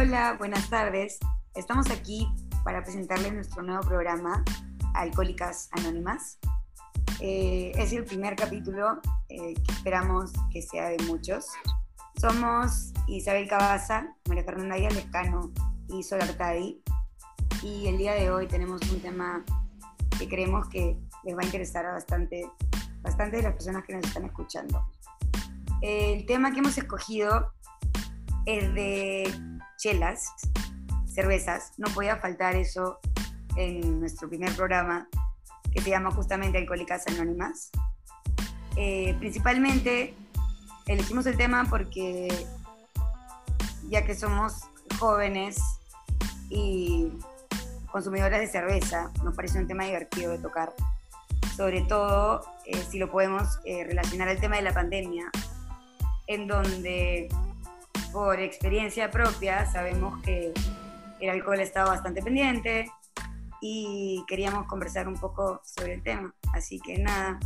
Hola, buenas tardes. Estamos aquí para presentarles nuestro nuevo programa, Alcohólicas Anónimas. Eh, es el primer capítulo eh, que esperamos que sea de muchos. Somos Isabel Cabaza, María Fernanda Díaz Lescano y Sol Artadi. Y el día de hoy tenemos un tema que creemos que les va a interesar a bastante, bastante de las personas que nos están escuchando. El tema que hemos escogido es de chelas, cervezas. No podía faltar eso en nuestro primer programa que se llama justamente Alcohólicas Anónimas. Eh, principalmente elegimos el tema porque ya que somos jóvenes y consumidoras de cerveza, nos parece un tema divertido de tocar. Sobre todo eh, si lo podemos eh, relacionar al tema de la pandemia, en donde por experiencia propia sabemos que el alcohol estaba bastante pendiente y queríamos conversar un poco sobre el tema. Así que nada,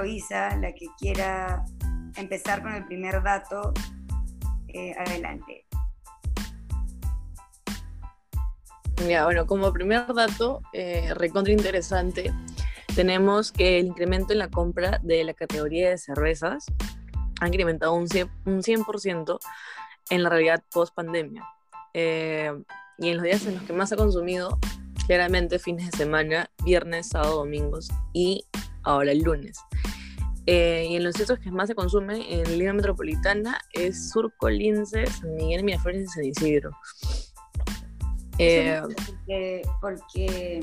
o Isa, la que quiera empezar con el primer dato, eh, adelante. Ya, bueno, como primer dato, eh, recontra interesante, tenemos que el incremento en la compra de la categoría de cervezas ha incrementado un 100%, un 100 en la realidad post pandemia. Eh, y en los días en los que más ha consumido, claramente fines de semana, viernes, sábado, domingos y ahora el lunes. Eh, y en los sitios que más se consume en Liga Metropolitana es Surco, Lince, San Miguel, Miraflores y San Isidro. Eh, porque,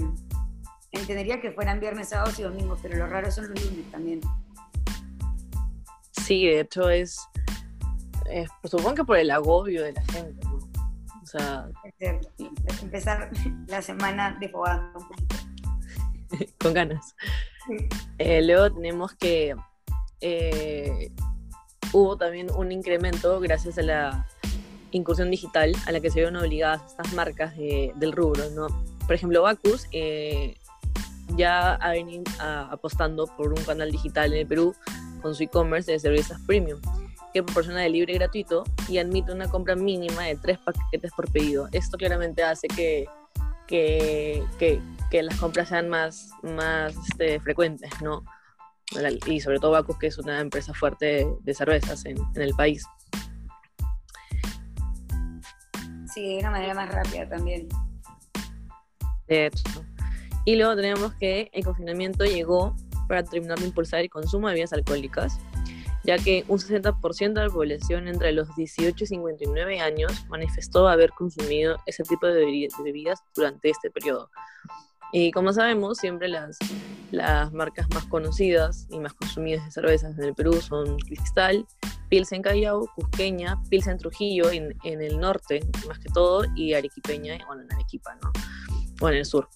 entendería que fueran viernes, sábados y domingos, pero lo raro son los lunes también. Sí, de hecho es, es pues, supongo que por el agobio de la gente, O sea... Empezar la semana desfogando un poquito. Con ganas. Eh, luego tenemos que eh, hubo también un incremento gracias a la incursión digital a la que se vieron obligadas estas marcas del rubro, ¿no? Por ejemplo, Bacus eh, ya ha venido apostando por un canal digital en el Perú con su e-commerce de cervezas premium, que proporciona de libre y gratuito y admite una compra mínima de tres paquetes por pedido. Esto claramente hace que, que, que, las compras sean más, más este, frecuentes, ¿no? Y sobre todo Bacus, que es una empresa fuerte de, cervezas en, en el país. Sí, de una manera más rápida también. De hecho. Y luego tenemos que el confinamiento llegó para terminar de impulsar el consumo de bebidas alcohólicas, ya que un 60% de la población entre los 18 y 59 años manifestó haber consumido ese tipo de bebidas durante este periodo. Y como sabemos, siempre las, las marcas más conocidas y más consumidas de cervezas en el Perú son Cristal, Pilsen Callao, Cusqueña, Pilsen Trujillo en, en, el norte, más que todo, y Arequipeña, bueno, en Arequipa, ¿no? O en el sur.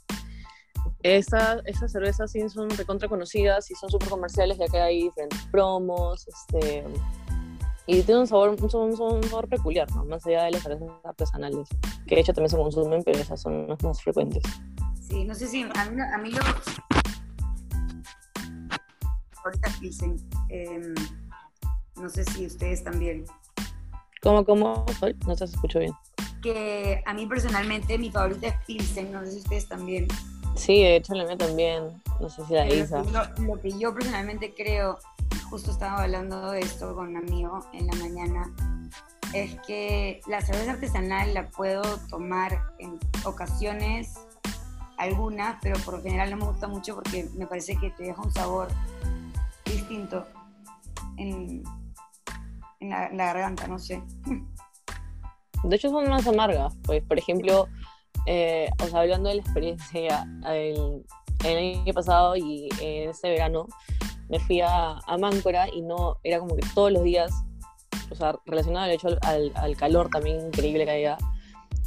Esas cervezas sí son recontra conocidas y son súper comerciales, ya que hay diferentes promos, este, y tiene un sabor, un, un, sabor peculiar, ¿no? Más allá de las cervezas artesanales, que de hecho también se consumen, pero esas son las más frecuentes. Sí, no sé si a mí, a mí lo... Ahorita dicen, eh, no sé si ustedes también. ¿Cómo, cómo? No se escucho bien. Que a mí personalmente mi favorita es Pilsen, no sé si ustedes también. Sí, de hecho la mía también, no sé si la Isa. Lo, que yo personalmente creo, justo estaba hablando de esto con un amigo en la mañana, es que la cerveza artesanal la puedo tomar en ocasiones algunas, pero por lo general no me gusta mucho porque me parece que te deja un sabor distinto en, la, garganta, no sé. De hecho son más amargas, pues por ejemplo, eh, o sea, hablando de la experiencia, el, año pasado y en ese verano me fui a, a Máncora y no, era como que todos los días, o sea, relacionado al hecho al, calor también increíble que había,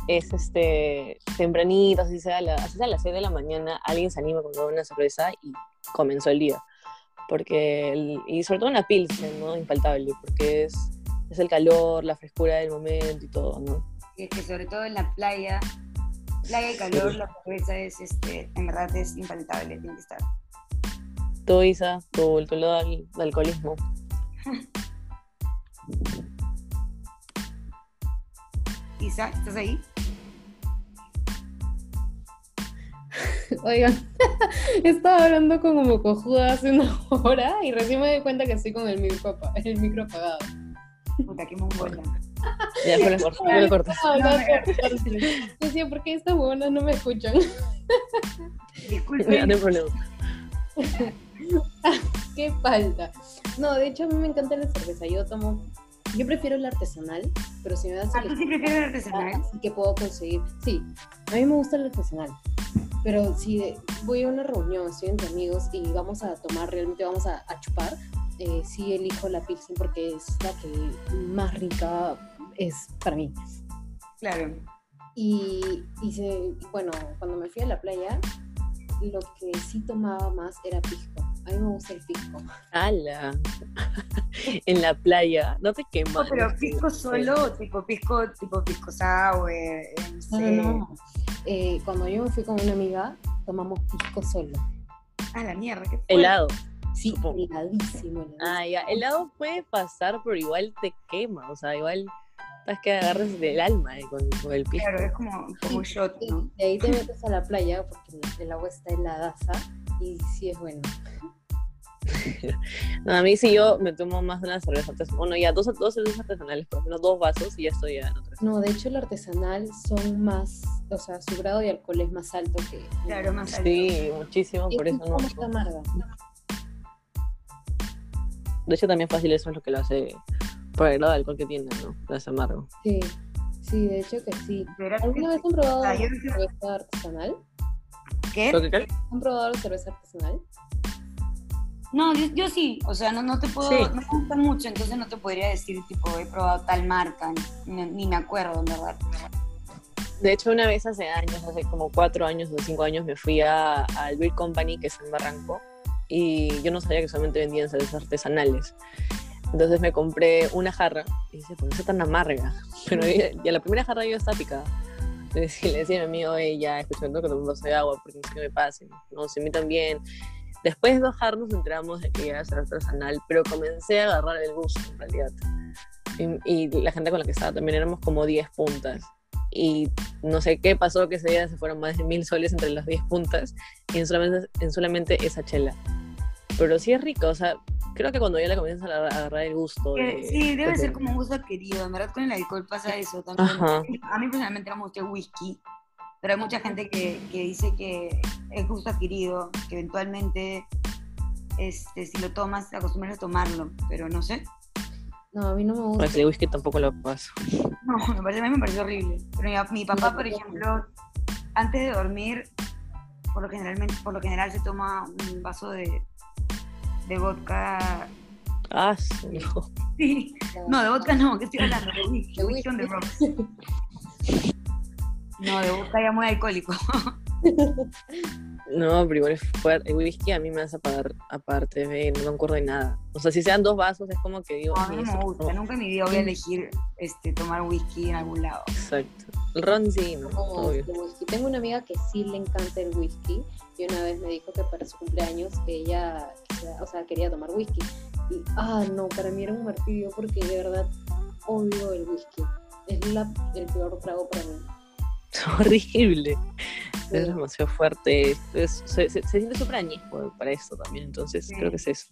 es este, tempranito, así sea, a las 6 de la mañana, alguien se anima con una cerveza y comenzó el día porque y sobre todo una pilsen, ¿no? Infaltable, porque es, es el calor, la frescura del momento y todo, ¿no? Y que sobre todo en la playa, playa y calor, la cerveza es, este, en verdad es infaltable, tiene que estar. Tú, Isa, tu, tu lado del, alcoholismo. Isa, ¿estás ahí? Oigan, estaba hablando con como cojuda hace una hora y recién me di cuenta que estoy con el micro, el micro apagado. Ya la corta, fue la corta. Estaba hablando bastante. Decía, ¿por qué estas huevonas no me escuchan? Ya, Disculpen. no hay problema. ¿Qué falta? No, de hecho a mí me encanta la cerveza. Yo tomo, yo prefiero la artesanal, pero si me das ¿Ah, tú sí prefieres el artesanal? así que puedo conseguir. Sí, a mí me gusta el artesanal. Pero si voy a una reunión, estoy entre amigos y vamos a tomar, realmente vamos a, a chupar, eh, sí elijo la Pilsen porque es la que más rica es para mí. Claro. Y, y se- bueno, cuando me fui a la playa, lo que sí tomaba más era pisco. A mí me gusta el pisco. ¡Hala! en la playa, no te No, quemas. pero pisco solo, tipo pisco, tipo pisco sour, eh, no No, sé. no, no. Eh, cuando yo me fui con una amiga, tomamos pisco solo. Ah, la mierda, qué fuerte. Helado. Sí, Supongo. heladísimo, heladísimo. Ah, ya. Helado puede pasar, pero igual te quema. O sea, igual estás que agarres del alma eh, con, con el pisco. Claro, es como, como un shot, Y ¿no? de ahí te metes a la playa porque el- agua está heladaza y sí es bueno. No, a mí sí yo me tomo más de una cerveza artesanal. Bueno, ya dos, dos cervezas artesanales, por lo menos dos vasos y ya estoy ya en otra. No, de hecho el artesanal son más, o sea, su grado de alcohol es más alto que... Claro, más alto. Sí, muchísimo, Es por eso no. más amarga. De hecho, también fácil eso es lo que lo hace por el grado de alcohol que tiene, ¿no? Lo hace amargo. Sí, sí, de hecho que sí. ¿Alguna vez han probado la cerveza artesanal? ¿Qué? ¿Han probado la cerveza artesanal? No, yo, yo sí, o sea, no, no te puedo, Sí. no me gusta mucho, entonces no te podría decir, tipo, he probado tal marca, ni, ni me acuerdo, en verdad. De hecho, una vez hace años, hace como cuatro años o cinco años, me fui a, al Beer Company, que es en Barranco, y yo no sabía que solamente vendían cervezas artesanales. Entonces me compré una jarra y dice, ¿por qué es tan amarga? Pero ya, la primera jarra yo estaba picada. Entonces le decía a mi amigo, "Ey, ya, escuchando que tomé un vaso de agua, porque no sé qué me pase. No, se me también. Después de jarras nos enteramos de que ya era artesanal, pero comencé a agarrar el gusto en realidad. Y, y la gente con la que estaba también éramos como 10 puntas. Y no sé qué pasó que ese día se fueron más de mil soles entre las 10 puntas y en solamente, en solamente esa chela. Pero sí es rica, o sea, creo que cuando ya le comienzas a agarrar, el gusto. De- sí, debe de- ser como un gusto adquirido, en verdad con el alcohol pasa eso también. Ajá. A mí personalmente no me gusta el whisky, pero hay mucha gente que, que dice que es gusto adquirido, que eventualmente este, si lo tomas te acostumbras a tomarlo, pero no sé. No, a mí no me gusta. El whisky tampoco lo paso. No, me parece, a mí me pareció horrible. Pero mi, mi papá, por ejemplo, antes de dormir, por lo, generalmente, por lo general se toma un vaso de, de vodka. Ah, no. Sí, no, de vodka no, ¿qué estoy hablando? De whisky, De whisky on the rocks. No, de vodka ya muy alcohólico. No, pero igual es fuerte. El whisky a mí me hace apagar aparte, ve, no me acuerdo de nada. O sea, si sean dos vasos, es como que digo. No, a mí no "Ni me gusta, no". nunca en mi vida voy a elegir este, tomar whisky en algún lado. Exacto. El ron sí, no, obvio. whisky. Tengo una amiga que sí le encanta el whisky y una vez me dijo que para su cumpleaños que ella, o sea, quería tomar whisky. Y, ah, no, para mí era un martirio porque de verdad odio el whisky. Es la- el peor trago para mí. Es horrible. Es demasiado fuerte. Es- se, se- se siente súper añejo para esto también, entonces Sí. creo que es eso.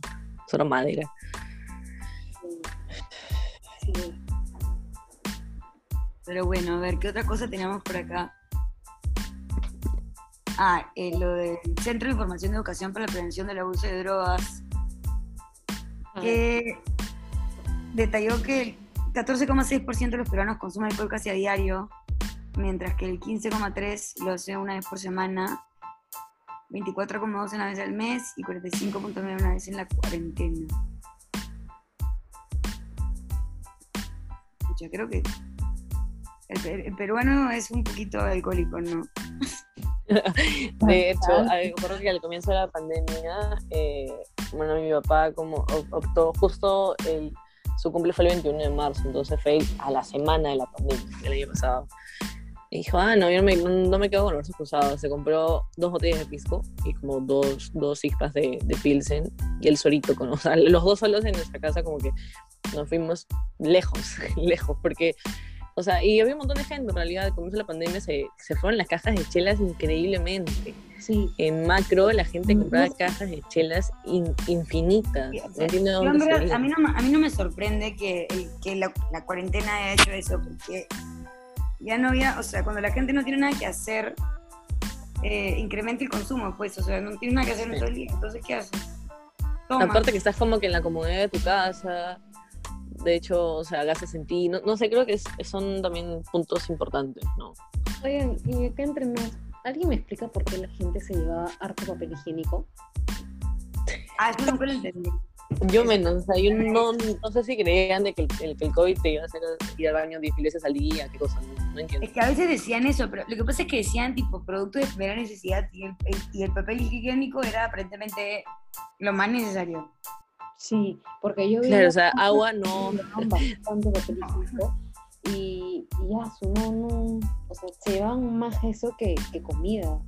Solo madera. Sí. Sí. Pero bueno, a ver, ¿qué otra cosa teníamos por acá? Ah, eh, lo del Centro de Información de Educación para la Prevención del Abuso de Drogas, Ah, que detalló que el 14,6% de los peruanos consumen alcohol casi a diario, mientras que el 15,3% lo hace una vez por semana, 24,2% una vez al mes y 45,9% una vez en la cuarentena. Yo creo que el, pe- el peruano es un poquito alcohólico, ¿no? De hecho, acuerdo que al comienzo de la pandemia, eh, bueno, mi papá como op- optó justo el, su cumple fue el 21 de marzo, entonces fue a la semana de la pandemia del año pasado. Y dijo, ah, no, yo no me, no me quedo con los brazos cruzados. Se compró dos botellas de pisco y como dos, dos ispas de, de Pilsen y el solito, con, o sea, los dos solos en nuestra casa como que nos fuimos lejos, lejos, porque O sea, y había un montón de gente, en realidad, comenzó la pandemia, se, se fueron las cajas de chelas increíblemente. Sí. En macro, la gente Mm, compraba no cajas de chelas in- infinitas. Sí, o sea, de yo en verdad, a, mí no, a mí no me sorprende que, que la, la cuarentena haya hecho eso, porque ya no había, o sea, cuando la gente no tiene nada que hacer, eh, incrementa el consumo, pues, o sea, no tiene nada que hacer en todo el día, entonces, ¿qué haces? Toma. Aparte que estás como que en la comodidad de tu casa, de hecho, o sea, gastas en ti, no, no sé, creo que es- son también puntos importantes, ¿no? Oigan, y acá entre nos, ¿alguien me explica por qué la gente se llevaba harto papel higiénico? Ah, eso nunca lo entendí. Yo menos, o sea, yo no, no sé si creían de que el, el- que el COVID te iba a hacer ir al baño 10 veces al día, qué cosa, no, no entiendo. Es que a veces decían eso, pero lo que pasa es que decían tipo producto de primera necesidad y el, el- y el papel higiénico era aparentemente lo más necesario. Sí, porque yo vi Claro, o sea, agua no, bastante papel higiénico y, y ya, su no, no, o sea, se llevaban más eso que, que comida.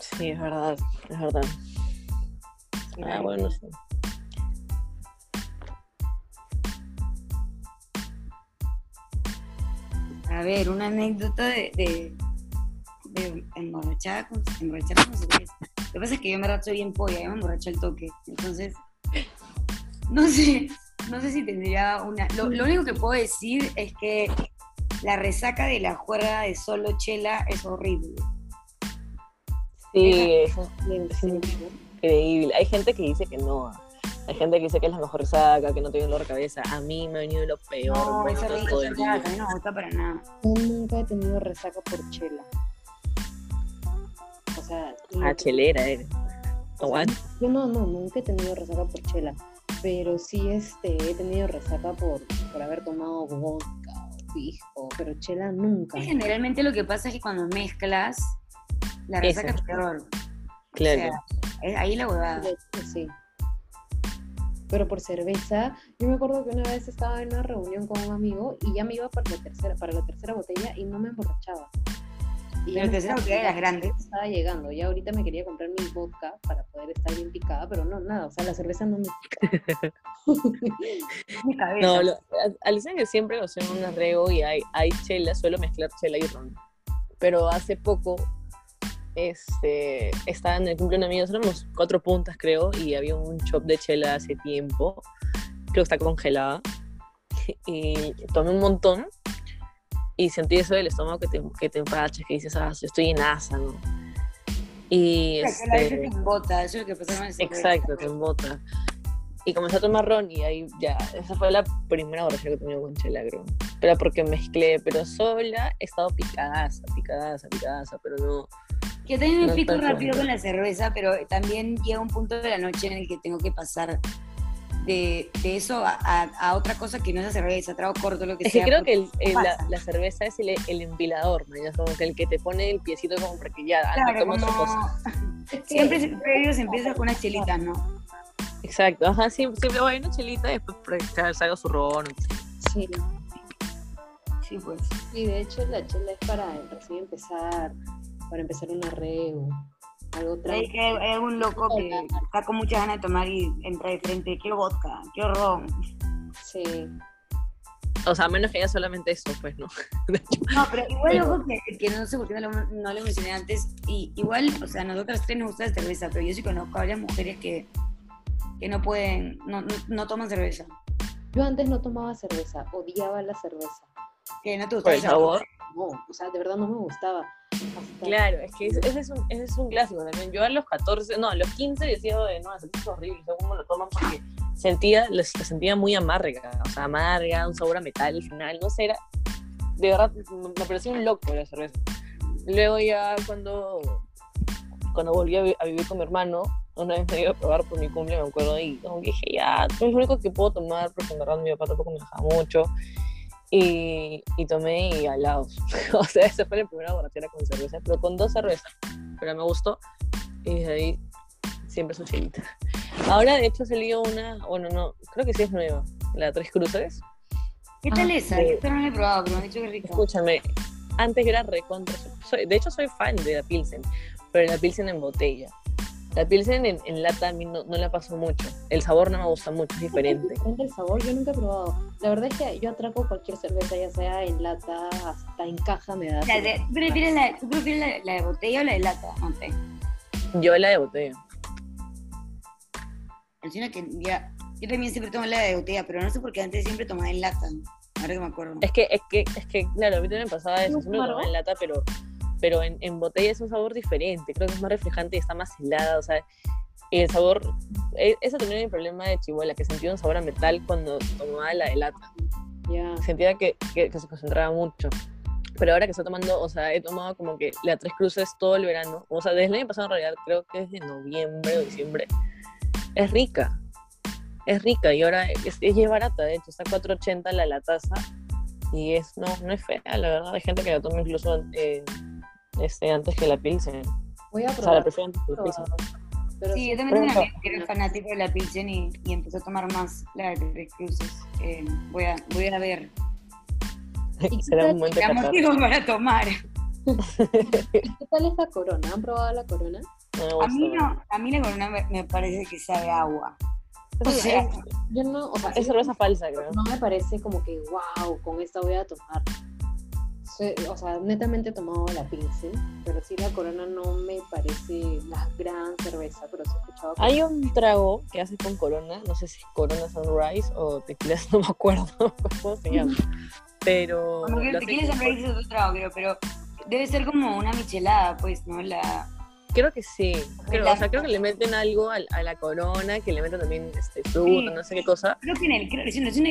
sí, es verdad, es verdad. Ah, bueno, no sé. A ver, una anécdota de, de, de emborrachada con, emborrachada con cerveza. Lo que pasa es que yo me racho bien polla, yo me emborracho al toque. Entonces, no sé, no sé si tendría una. Lo, lo único que puedo decir es que la resaca de la juerga de solo chela es horrible. Sí, es sí. Increíble. Hay gente que dice que no. Hay gente que dice que es la mejor saca, que no tiene dolor de cabeza. A mí me ha venido lo peor. No, es vómitos horrible. todo o el sea, día. a mí no me gusta para nada. Yo nunca he tenido resaca por chela. O sea, Ah, chelera eres. o sea, Aguanta. yo no, no, nunca he tenido resaca por chela, pero sí este, he tenido resaca por, por haber tomado vodka o pisco, pero chela nunca. Generalmente lo que pasa es que cuando mezclas, la resaca es peor. Claro. O sea, es ahí la huevada. Sí. Pero por cerveza, yo me acuerdo que una vez estaba en una reunión con un amigo y ya me iba para la tercera, para la tercera botella y no me emborrachaba. Y me tercera botella de las grandes. Estaba llegando, ya ahorita me quería comprar mi vodka para poder estar bien picada, pero no, nada, o sea, la cerveza no me pica. Mi cabeza. No, lo, Alicia que siempre o sea, en un arreo y hay, hay chela, suelo mezclar chela y ron. Pero hace poco este, estaba en el cumpleaños de amigos, éramos cuatro puntas creo, y había un shop de chela hace tiempo, creo que está congelada, y tomé un montón y sentí eso del estómago que te, que te empachas, que dices, ah, yo estoy en asa, ¿no? Y La que este, te bota, eso es lo que pasa con. Exacto, te embota. Y comencé a tomar ron y ahí ya, esa fue la primera borrachera que he tenido con chela, creo. Pero porque mezclé, pero sola he estado picadaza, picadaza, picadaza, pero no. Yo también me No pico rápido con la cerveza, pero también llega un punto de la noche en el que tengo que pasar de, de eso a, a- a otra cosa que no es la cerveza, trago corto, lo que Es que sea. creo que el- el- la, la cerveza es el, el empilador, ¿no? Es como que el que te pone el piecito como para que ya, ah, Claro, toma otra como- cosa. Siempre, siempre ellos empiezan con unas chelitas, ¿no? Exacto, ajá, siempre, siempre voy a una chelita y después salgo su ron. Sí, Sí, pues. y de hecho la chela es para recién empezar, para empezar un arreo, algo Hay, tranquilo. que- hay algún loco que está con muchas ganas de tomar y entra de frente, quiero vodka, quiero ron. Sí, O sea, a menos que haya solamente eso, pues, ¿no? No, pero igual Pero- ojo que, que no sé por qué no lo, no lo mencioné antes. Y igual, o sea, nosotras tres nos gusta la cerveza, pero yo sí conozco a varias mujeres que, que no pueden, no, no, no toman cerveza. yo antes no tomaba cerveza, odiaba la cerveza. Que no te gusta Por el sabor. No, o sea, de verdad no me gustaba. Claro, es que ese es, un, ese es un clásico también. Yo a los 14, no, a los 15 decía, de, no, eso es horrible, según me lo toman porque sentía, lo sentía muy amarga, o sea, amarga, un sabor a metal al final, no sé, era, de verdad, me parecía un loco la cerveza. Luego ya cuando, cuando volví a, vi- a vivir con mi hermano, una vez me dio a probar por mi cumple, me acuerdo, y dije, ya, es lo único que puedo tomar, porque en verdad mi papá tampoco me dejaba mucho. Y, y tomé y alados. o sea, esa fue la primera borrachera con cerveza, pero con dos cervezas. Pero me gustó. Y desde ahí siempre su chelita. Ahora, de hecho, salió una, bueno, no, creo que sí es nueva, la Tres Cruces. ¿Qué tal Ah, esa? sí. Yo esta no la he probado, pero me han dicho que es rica. Escúchame, antes yo era recontra. de hecho, soy fan de la Pilsen, pero la Pilsen en botella. La Pilsen en, en lata a mí no, no la paso mucho. El sabor no me gusta mucho, es diferente. Es diferente el sabor, yo nunca he probado. La verdad es que yo atraco cualquier cerveza, ya sea en lata, hasta en caja me da. La de- ¿Tú prefieres, la, tú prefieres la, la de botella o la de lata? No sé. Yo la de botella. Alucina que ya. Yo también siempre tomo la de botella, pero no sé por qué antes siempre tomaba en lata. Ahora que me acuerdo. Es que, es que, es que, claro, a mí también me pasaba eso, ¿No siempre lo tomaba en lata, pero, pero en, en botella es un sabor diferente, creo que es más refrescante y está más helada, o sea, el sabor, e- ese también era mi problema de chihuahua, que sentía un sabor a metal cuando tomaba la de lata, Ya. sentía que, que, que se concentraba mucho. Pero ahora que estoy tomando, o sea, he tomado como que la Tres Cruces todo el verano, o sea, desde el año pasado en realidad, creo que es de noviembre o diciembre, es rica, es rica y ahora es, es, es barata, de hecho, está 4.80 la, la taza y es, no, no es fea, la verdad, hay gente que la toma incluso eh, este, antes que la Pilsen, Voy a o sea, la probar. prefiero antes que la Pilsen. Pero Sí, yo también tengo un Pronto. amigo que era fanático de la Pilsen y, y empezó a tomar más la de Tres Cruces. Eh, voy, a, voy a ver. ¿Y Será un buen motivo para tomar. ¿Qué tal es la corona? ¿Han probado la corona? No A mí, no, a mí la corona me, me parece que sabe agua. O sea, es- Yo no, o sea, es cerveza falsa, creo. no me parece como que, wow, con esta voy a tomar. O sea, netamente he tomado la Pilsen, pero sí la Corona no me parece la gran cerveza, pero sí he escuchado que Hay un trago que hace con Corona, no sé si es Corona Sunrise o Tequila, no me acuerdo cómo se llama. Pero. como que lo el hace tequila sunrise es otro trago, creo, pero debe ser como una michelada, pues, ¿no? La... Creo que sí. Creo, o sea, creo que le meten algo al- a, la Corona, que le meten también este, fruta, Sí. no sé qué cosa. Creo que en el, creo,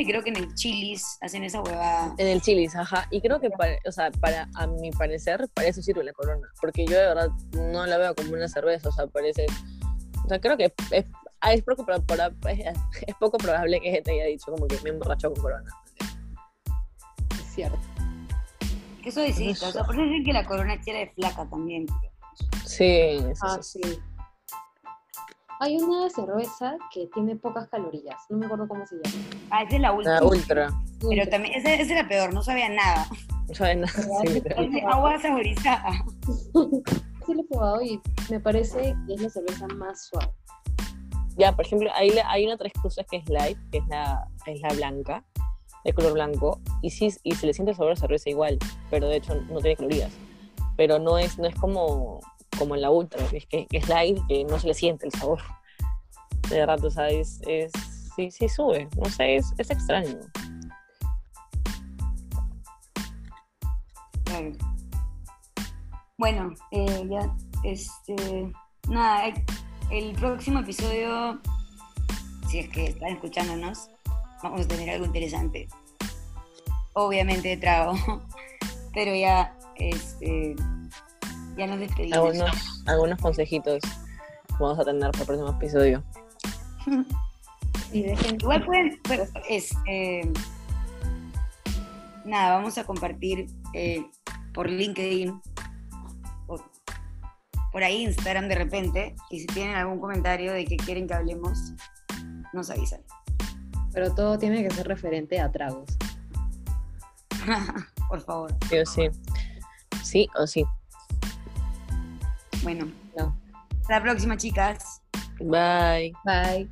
creo que en el chilis hacen esa huevada. En el chilis, ajá. Y creo que, para, o sea, para, a mi parecer, para eso sirve la Corona. Porque yo de verdad no la veo como una cerveza, o sea, parece. O sea, creo que es, ah, es, poco, es, es poco probable que te haya dicho como que me emborrachó con Corona. es cierto. Que eso decís, o sea, por eso dicen que la corona chera de flaca también. Sí, sí, Ah, sí. sí. Hay una cerveza que tiene pocas calorías, no me acuerdo cómo se llama. Ah, esa es la última. La ultra. Pero también, esa, esa era peor, no sabía nada. No sabe nada. Sí, agua saborizada. Sí lo he probado y me parece que es la cerveza más suave. Ya, por ejemplo, hay, la- hay una tres cruces que es light, que es la, es la blanca, de color blanco, y sí, y se le siente el sabor a cerveza igual, pero de hecho no tiene calorías. Pero no es, no es como, como en la ultra, es que, que es light, que no se le siente el sabor. De verdad, o sea, es, es sí, sí sube, no sé, es, es extraño. Bueno, eh, ya, este, nada, eh, el próximo episodio, si es que están escuchándonos, vamos a tener algo interesante. Obviamente de trago, pero ya, este, ya nos despedimos. Algunos, algunos consejitos vamos a tener para el próximo episodio. Y dejen Igual pueden, pues, este, nada, vamos a compartir eh, por LinkedIn, por, por ahí Instagram de repente, y si tienen algún comentario de que quieren que hablemos, nos avisan. pero todo tiene que ser referente a tragos. por favor. Sí o sí. Sí o sí. Bueno, No. hasta la próxima, chicas. Bye. Bye.